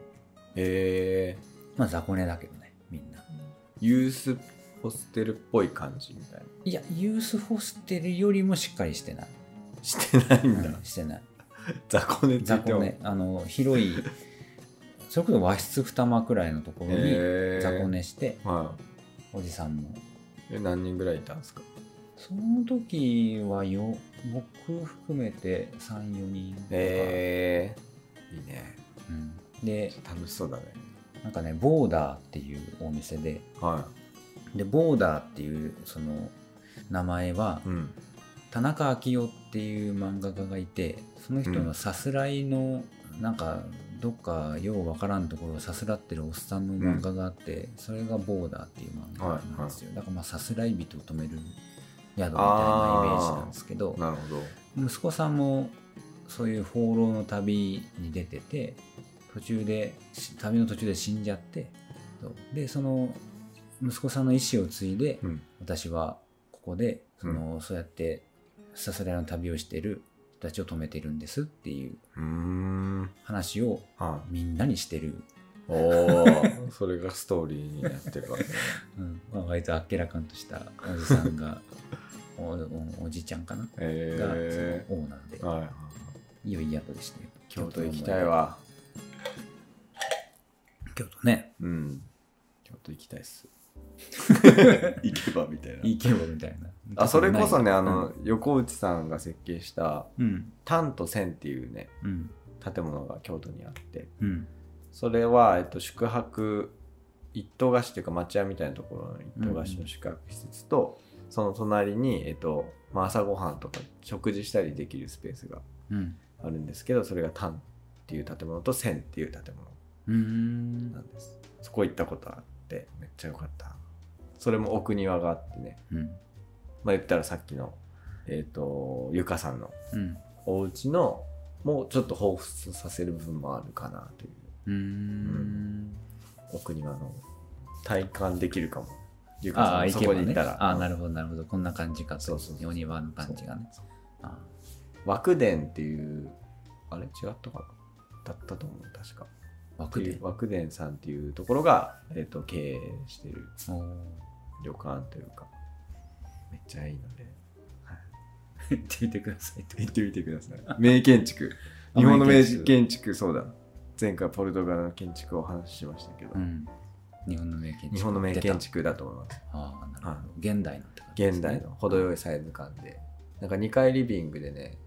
えまあ雑魚寝だけどねみんな。ユースホステルっぽい感じみたいな。いやユースホステルよりもしっかりしてない、してないんだ。うんしてない。雑魚寝ついても雑魚寝。あの広いそれこそ和室二間くらいのところにへー。雑魚寝してはおじさんもいえ何人ぐらいいたんですか？その時はよ僕含めて34人とか、へえいいね。うん、で楽しそうだねなんかねボーダーっていうお店で。はでボーダーっていうその名前はいうん。田中昭夫っていう漫画家がいてその人のさすらいのなんかどっかようわからんところをさすらってるおっさんの漫画があって、それがボーダーっていう漫画なんですよ、だからまあさすらい人を止める宿みたいなイメージなんですけどなるほど。息子さんもそういう放浪の旅に出てて途中でし旅の途中で死んじゃってでその息子さんの意思を継いで、うん。私はここでその、そうやってさすらいの旅をしてる人たちを止めてるんですっていううーん。話をはみんなにしてる、いおお それがストーリーになってるわけ。ね うん。まあ、割とあっけらかんとしたおじさんが おおおじちゃんかな、えがそのオーナーでー、はいはい。良い宿でしたよ。京都行きたいわ京都ね。うん。京都行きたいっす。行けばみたいな。行けばみたいな。あそれこそねあうの、ん。横内さんが設計したうん。丹と千っていうねうん。建物が京都にあってうん。それは、えっと、宿泊一棟貸しっていうか町屋みたいなところの一棟貸しの宿泊施設と、その隣に、えっとまあ、朝ごはんとか食事したりできるスペースがうん。あるんですけどそれが丹っていう建物と千っていう建物なんです。そこ行ったことあってめっちゃ良かった。それも奥庭があってね。うん。まあ言ったらさっきのえっ、とゆかさんのうん。お家のもうちょっと彷彿させる部分もあるかなという。うーん。奥庭の体感できるかも。ゆかあさんそこに行ったら。ああなるほどなるほど。こんな感じかと。そうそうそうお庭の感じがね。あ枠殿っていうあれ？違ったかな？だったと思う確か枠で。枠殿さんっていうところが、えっと経営してる旅館というかめっちゃいいので、はい。言ってみてくださいと。行ってみてください。名建築。あ 日本の名名建築。そうだ。現在ポルトガルの建築をお話ししましたけど、うん。日本の名建築。日本の名建築だと思います。ああなるほど、は現代のね。現代の程よいサイズ感で。なんか2階リビングでね、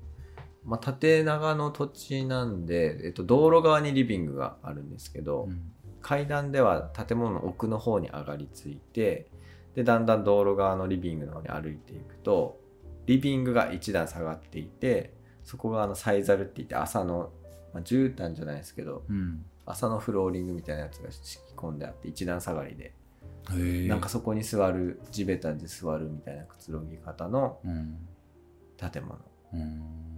まあ、縦長の土地なんで、えっと、道路側にリビングがあるんですけど、うん。階段では建物の奥の方に上がりついてでだんだん道路側のリビングの方に歩いていくとリビングが1段下がっていてそこがあのサイザルって言って朝の、まあ、絨毯じゃないですけどうん。朝のフローリングみたいなやつが敷き込んであって1段下がりで。なんかそこに座る地べたで座るみたいなくつろぎ方のうん。建物。うん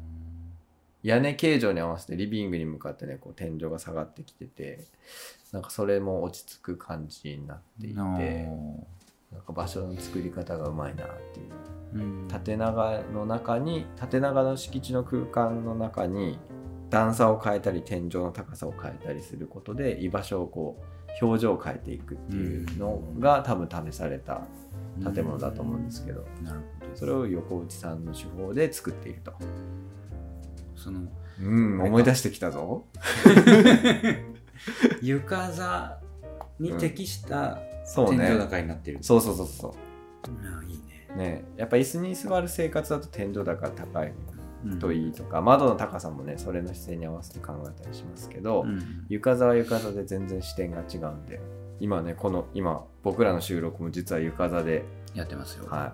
屋根形状に合わせてリビングに向かってねこう天井が下がってきててなんかそれも落ち着く感じになっていてなんか場所の作り方がうまいなっていう。うん。縦長の中に縦長の敷地の空間の中に段差を変えたり天井の高さを変えたりすることで居場所をこう表情を変えていくっていうのが多分試された建物だと思うんですけど。なるほどそれを横内さんの手法で作っていると。そのうん思い出してきたぞ。床座に適したそうね。天井高になってる、そうそうそうそああいいね、う。ねやっぱ椅子に座る生活だと天井高高いうんといいとか、窓の高さもねそれの姿勢に合わせて考えたりしますけど、うん。床座は床座で全然視点が違うんで今ねこの今僕らの収録も実は床座で、やってますよ、は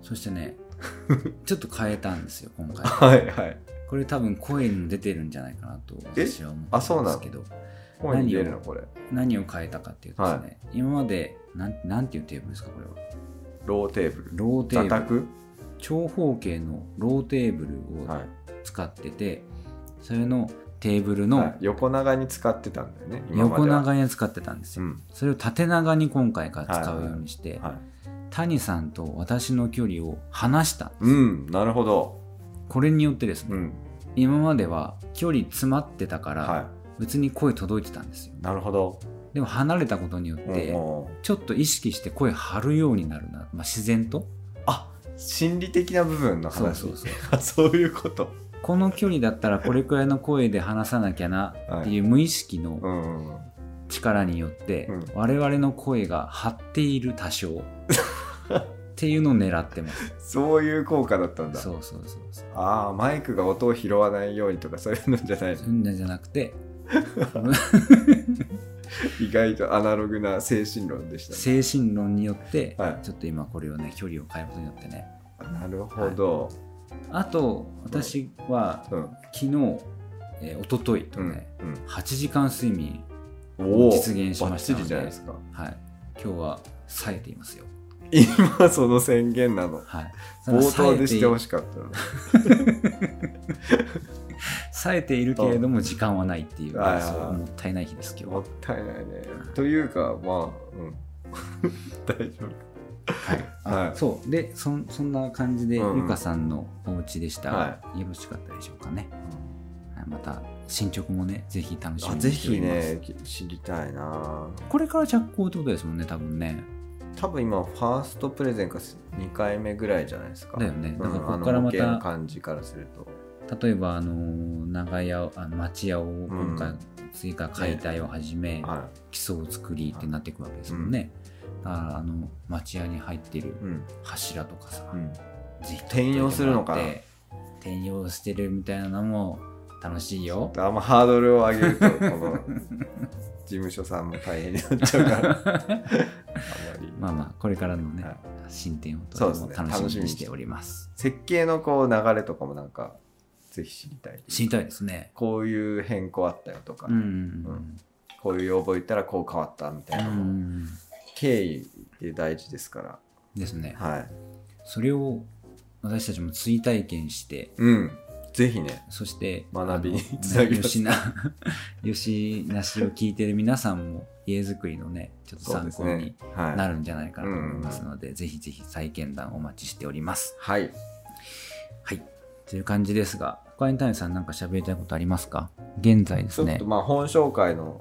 そしてね ちょっと変えたんですよ今回。い、はいはいこれ多分声にも出てるんじゃないかなと私は思ってあそうなのますけど声に出るの？これ。何を変えたかっていうとですね、今までなんなんていうテーブルですかこれは？ローテーブル。ローテーブル。長方形のローテーブルをはい、使ってて、それのテーブルのはい。横長に使ってたんだよね横では。長に使ってたんですよ、うん。それを縦長に今回から使うようにして、はい谷さんと私の距離を離したうんなるほどこれによってですね、うん。今までは距離詰まってたから、は別に声届いてたんですよ。いなるほど。でも離れたことによっうんて、うん。ちょっと意識して声張るようになるな、まあ、自然と。あ心理的な部分の話。そうそうそう。あ そういうこと。この距離だったらこれくらいの声で話さなきゃなっていう無意識の力によって、うん。我々の声が張っている多少 っていうのを狙ってます。そういう効果だったんだ。そうそうそうそう。ああマイクが音を拾わないようにとかそういうのじゃないそういうんじゃなくて。意外とアナログな精神論でしたね。精神論によって、はい。ちょっと今これをね距離を変えることによってね。なるほど、あと私はうん。昨日、えー、一昨日とうんね、うん。8時間睡眠おお実現しましたのではい。今日は冴えていますよ今その宣言なの。はい。冒頭でしてほしかったの。冴えているけれども時間はないっていう、もったいない日です今日もはったいないね。というかまあうん。大丈はい、あはい。そう。でそんそんな感じで、うん。うんゆかさんのお家でした。が、はよろしかったでしょうかね、はい、また進捗もねぜひ楽しみにあぜひしております。ね知りたいな。これから着工ってことですもんね多分ね多分今ファーストプレゼンか2回目ぐらいじゃないですか。だよね。うんだからここからまた感じからすると。例えばあの長屋あの町屋を今回追加解体を始め、は基礎を作りってなっていくわけですもんね、だからあの町屋に入ってる柱とかさ、うん、転用するのか転用してるみたいなのも楽しいよ。あんまハードルを上げるとこの 事務所さんも大変になっちゃうから。あんまり。まあまあこれからのね、はい。進展をとても楽しみにしております。設計のこう流れとかもなんかぜひ知りたい知りたいですね。こういう変更あったよとか、うんうんうん。こういう要望言ったらこう変わったみたいなうん、のも、うん。経緯って大事ですから。ですね。はい。それを私たちも追体験してうんぜひねそして学びにつなげしな よしなしを聞いてる皆さんも家づくりのねちょっと参考にはい。なるんじゃないかなと思いますので、ぜひぜひ再検談お待ちしております。はい。はい。という感じですが他に谷さんなんか喋りたいことありますか？現在ですね。ちょっとまあ本紹介の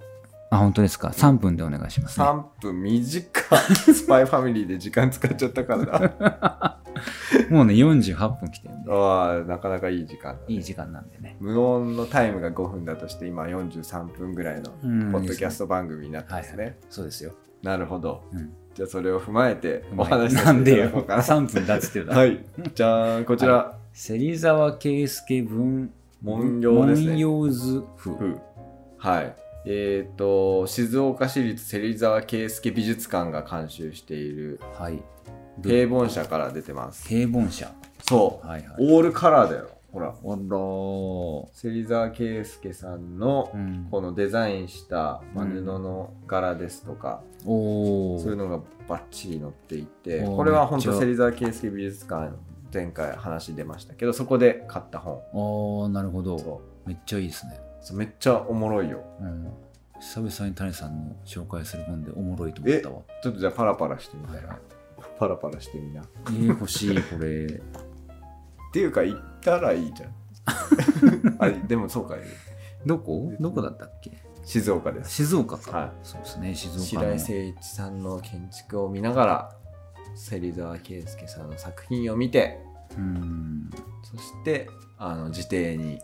あ本当ですか？3分でお願いします、ね、3分短い。スパイファミリーで時間使っちゃったからだ もうね48分来てるんで。ああなかなかいい時間だね。いい時間なんでね。無音のタイムが5分だとして今43分ぐらいのうんポッドキャスト番組になってはい、ますね、はい、そうですよ、なるほど。うん、じゃあそれを踏まえてお話しさせなんでよていただこうかな。3分だっつってるだろは。い。じゃあこちら、芹沢圭介文文様ですね。文様図風ふはいえっ、と静岡市立芹沢圭介美術館が監修しているはい。平凡社から出てます。平凡社。そう、はいはい。オールカラーだよ。ほら。芹沢圭介さんのー、うん、このデザインした、まあ、うん布の柄ですとか、おそういうののがバッチリ載っていてこれは本当芹沢圭介美術館前回話出ましたけどそこで買った本。おーなるほど。そめっちゃいいですね、うそうめっちゃおもろいよ。うん、久々に谷さんの紹介する本でおもろいと思ったわ。ちょっとじゃあパラパラしてみたら。パラパラしてみな。っえー、欲しいこれ。ていうか行ったらいいじゃん。あでもそうか。どこ？どこだったっけ？静岡です。静岡か、はい。そうですね静白岡の。井誠一さんの建築を見ながら芹沢圭介さんの作品を見てうん。そしてあの自邸に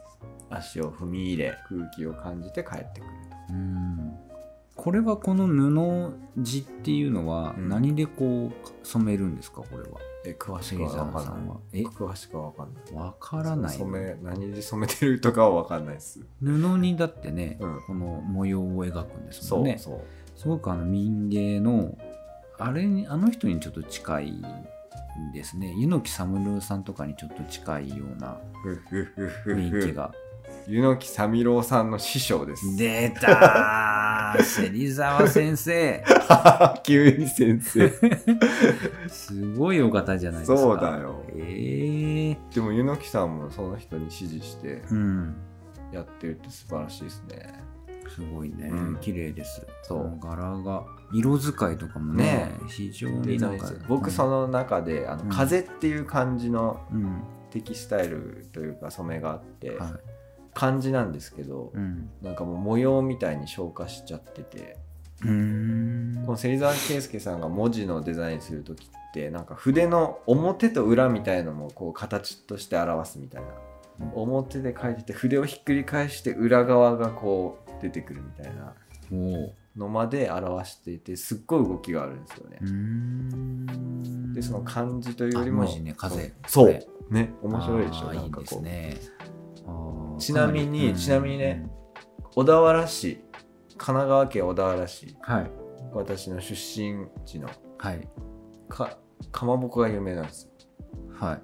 足を踏み入れ空気を感じて帰ってくるうん。これはこの布地っていうのはうん。何でこう染めるんですか？これは。とえ詳しく芹は分かんない。え？詳しくは分かんない。わからない染め何で染めてるとかは分かんないです。布にだってね、うん。この模様を描くんですそもんね。うそう。すごくあの民芸のあれにあの人にちょっと近いんですね。柚木三郎さんとかにちょっと近いような雰囲気が柚木三郎さんの師匠です。出たー。芹沢先生。急に先生。すごいお方じゃないですか。そうだよ。ええでも柚木さんもその人に指示してうん。やってるって素晴らしいですね。すごいね、うん。綺麗です。そう。の柄が色使いとかもね、非常になんか僕その中で「あのうん。風」っていう漢字のうん、テキスタイルというか染めがあって、はい漢字なんですけど、うん。なんかもう模様みたいに消化しちゃってて。この芹沢圭介さんが文字のデザインする時ってなんか筆の表と裏みたいのもこう形として表すみたいな、うん。表で書いてて筆をひっくり返して裏側がこう出てくるみたいなのまで表していてすっごい動きがあるんですよね。でその漢字というよりもあ文字ね風。そう。ね。面白いでしょ。なんかこうですね。あーちなみにちなみにね小田原市神奈川県小田原市うんはい。私の出身地のはい。かかまぼこが有名なんです。は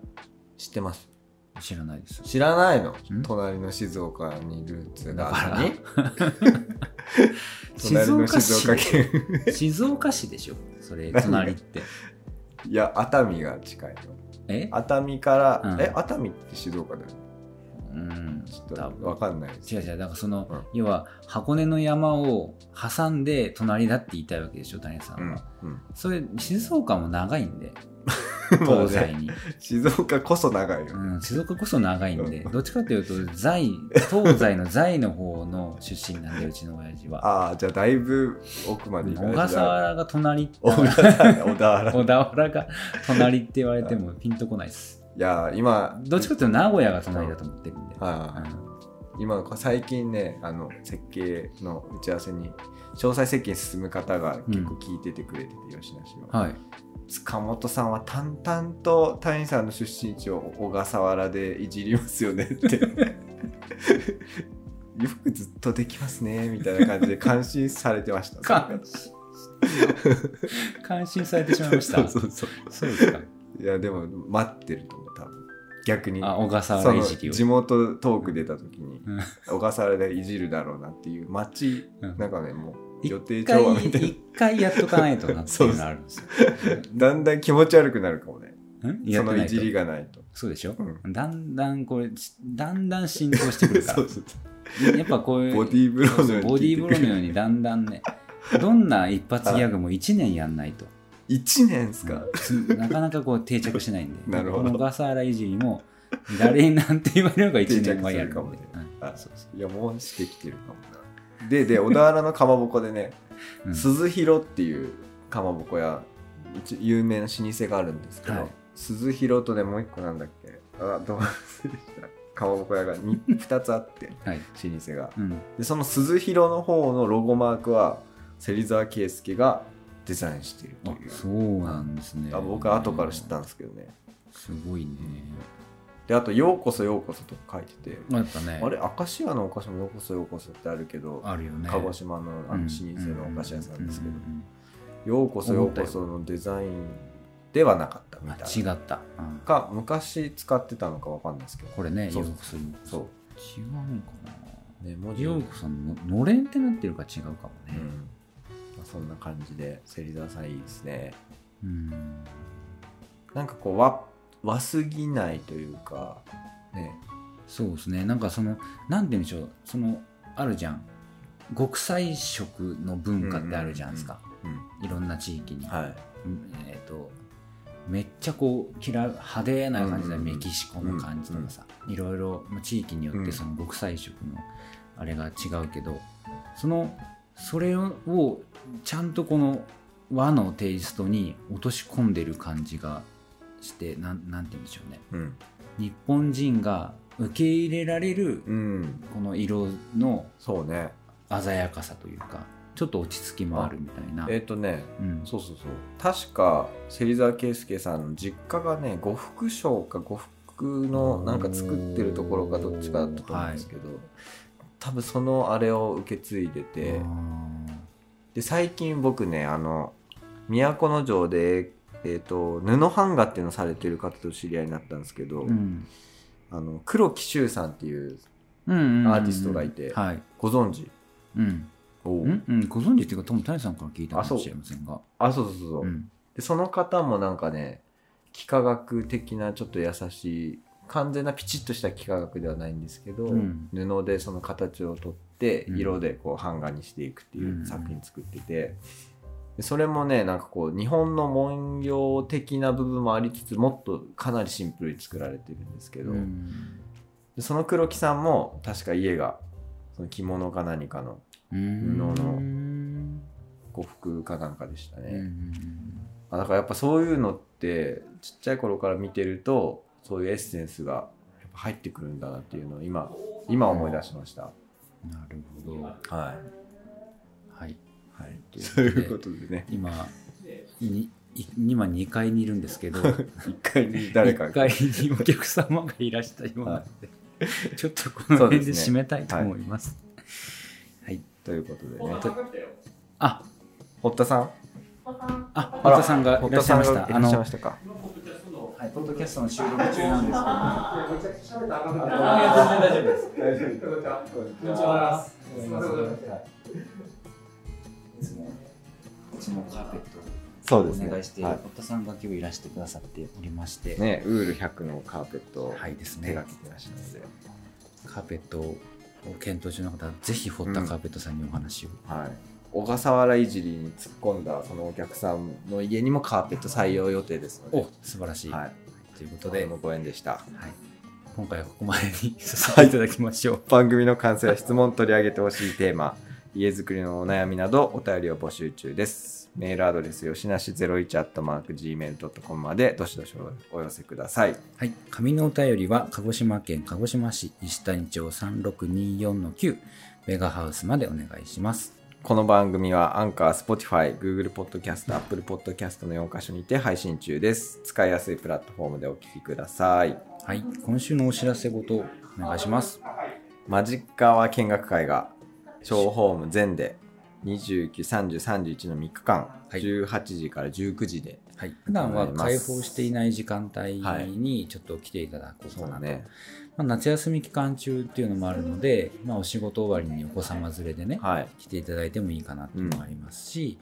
知ってます？い知らないです。知らないの？ん？隣の静岡にルーツがあるのに。隣の静岡県。静岡市でしょ？それ隣って。いや熱海が近いの。え？熱海から、うん。え熱海って静岡だよねうん。ちょっと多分分かんないです。違う違うだからその、うん。要は箱根の山を挟んで隣だって言いたいわけでしょ谷さんは、うんうん。それ静岡も長いんで。東西に、静岡こそ長いよ。うん、静岡こそ長いんで。うん。どっちかというと在東西の在の方の出身なんで うちの親父は。ああ、じゃあだいぶ奥まで行か小笠原が隣。小笠原、小田原。小田原が隣って言われてもピンとこないですいや、今、どっちかというと名古屋が隣だと思ってるんで、はいうん。今最近ねあの設計の打ち合わせに詳細設計に進む方が結構聞いててくれてて、吉梨は、はい。塚本さんは淡々と谷さんの出身地を小笠原でいじりますよねって。よくずっとできますねみたいな感じで感心されてました。感心。されてしまいました。そうそうそう。そうですか。いやでも待ってると逆に。あ小笠原いじりを。地元トーク出た時にうん。小笠原でいじるだろうなっていう街、うん。なんかねもう予定一調和みたい回一回やっとかないとなっていうのあるんですよ。な だんだん気持ち悪くなるかもね。そのいじりがないと。そうでしょ、うだんだんこれだんだん浸透してくるから。やっぱこういうボディーブローのようにボディーブローのようににだんだんねどんな一発ギャグも1年やんないと、1年っすか、つなかなかこう定着しないんで。なるほど。この小笠原いじりも誰になんて言われるのが1年前やるかもね。そうそう。いやもうしてきてるかもでで小田原のかまぼこでねうん。鈴廣っていうかまぼこ屋一有名な老舗があるんですけど、はい。鈴廣とねもう一個なんだっけ？あどう忘れした。かまぼこ屋が 2, 2 つあってはい。老舗が。うん、でその鈴廣の方のロゴマークは芹沢圭介がデザインしているとあいう。そうなんですね。あ僕は後から知ったんですけどね。すごいね、であと「ようこそようこそ」とか書いてて、やっぱね。あれ明石家のお菓子も「ようこそようこそ」ってあるけど、あるよね。鹿児島のあの老舗のお菓子屋さんですけどうう「ようこそようこそ」のデザインではなかったみたいな。あ違った、うん。か昔使ってたのかわかんないですけど。これねそうようこそようこそ。そ違うのかうね文な字ようこそののれんってなってるか違うかもね。うん。まあ、そんな感じで芹沢さんいいですね。うん。なんかこう和和すぎないというかね。そうですね。なんかそのなんて言うんでしょう。そのあるじゃん。極彩色の文化ってあるじゃないですか、うんいろんな地域に、はい。うんえっ、とめっちゃこうきら派手な感じでうんうんうん。メキシコの感じとかさ、いろいろまあ地域によっうんてその極彩色のあれが違うけどそのそれをちゃんとこの和のテイストに落とし込んでる感じがしてなんなんて言うんでしょうね。うん。日本人が受け入れられるうん。この色の鮮やかさというかちょっと落ち着きもあるみたいな。えっ、とねうん。そうそうそう。確か芹沢圭介さんの実家がね呉服商か呉服のなんか作ってるところかどっちかだったと思うんですけど、多分そのあれを受け継いでて。で最近僕ねあの都城で、えー、と布版画っていうのをされてる方と知り合いになったんですけど、うん。あの黒木修さんっていうアーティストがいてはい。ご存知？うん。おう。んうん、ご存知っていうか、多分谷さんから聞いたかもしれませんが。あそうそうそうそう、うん。でその方もなんかね幾何学的なちょっと優しい完全なピチッとした幾何学ではないんですけど、うん。布でその形をとってうん。色でこう版画にしていくっていううん。作品作ってて、でそれもねなんかこう日本の文様的な部分もありつつもっとかなりシンプルに作られてるんですけど、うん。でその黒木さんも確か家がその着物か何かのうん。布のうん呉服かなんかでしたね。うん。あだからやっぱそういうのってちっちゃい頃から見てるとそういうエッセンスがやっぱ入ってくるんだなっていうのを今今思い出しました。なるほど。はい。はい。はい。とそういういうことでね。今、にい今2階にいるんですけど、一回に誰か1階にお客様がいらしたようなので、ちょっとこの辺で締めたいと思います。はい。ということでね。あ、堀田さんあ、堀田さんがいらっしゃいました。堀田さんがいらっしゃいましたか？はい、ポッドキャストの収録中なんですけど、あ、全然大丈夫です。こんにちは。いつもうちのカーペットそうですね。をお願いして、は堀田さんが今日いらしてくださっておりまして、いね、ウール100のカーペットをはいですね手がけてらっしゃるので、カーペットを検討中の方はぜひ堀田カーペットさんにお話を。はい。小笠原いじりに突っ込んだそのお客さんの家にもカーペット採用予定ですので。お素晴らしい、はい。ということで、のご縁でした。はい、今回はここまでにさせていただきましょう、番組の感想や質問取り上げてほしいテーマ 家づくりのお悩みなどお便りを募集中です。メールアドレスよしなし 01-gmail.com までどしどしお寄せください。はい、紙のお便りは鹿児島県鹿児島市石谷町3624-9メガハウスまでお願いしますこの番組はアンカー、Spotify、Google Podcast、Apple Podcast の4カ所にて配信中です。使いやすいプラットフォームでお聞きください。はい。今週のお知らせごとお願いします。マジッカワ見学会が、小ホーム全で29、30、31の3日間、はい。18時から19時で、はい、普段は開放していない時間帯にちょっと来ていただこうかなと、そうね。まあ、夏休み期間中っていうのもあるので、まあ、お仕事終わりにお子様連れでね、はい。来ていただいてもいいかなっていうのもありますし、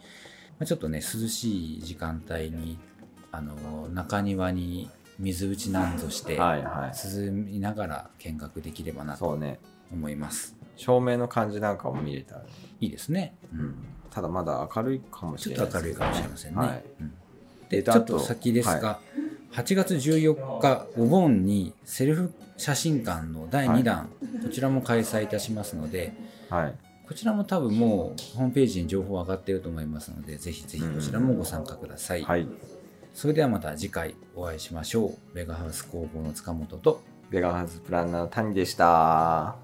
まあ、ちょっとね涼しい時間帯にあの中庭に水打ちなんぞして、はいはい。涼みながら見学できればなと。思います。照明の感じなんかも見れたら、いいですね、うん。ただまだ明るいかもしちょれないですっと明るいかもしれませんね、はい。うん。ででちょっと先ですが、8月14日お盆にセルフ写真館の第2弾、こちらも開催いたしますのではい。こちらも多分もうホームページに情報上がっていると思いますのでぜひぜひこちらもご参加ください、はい。それではまた次回お会いしましょうベガハウス工房の塚本とベガハウスプランナーの谷でした。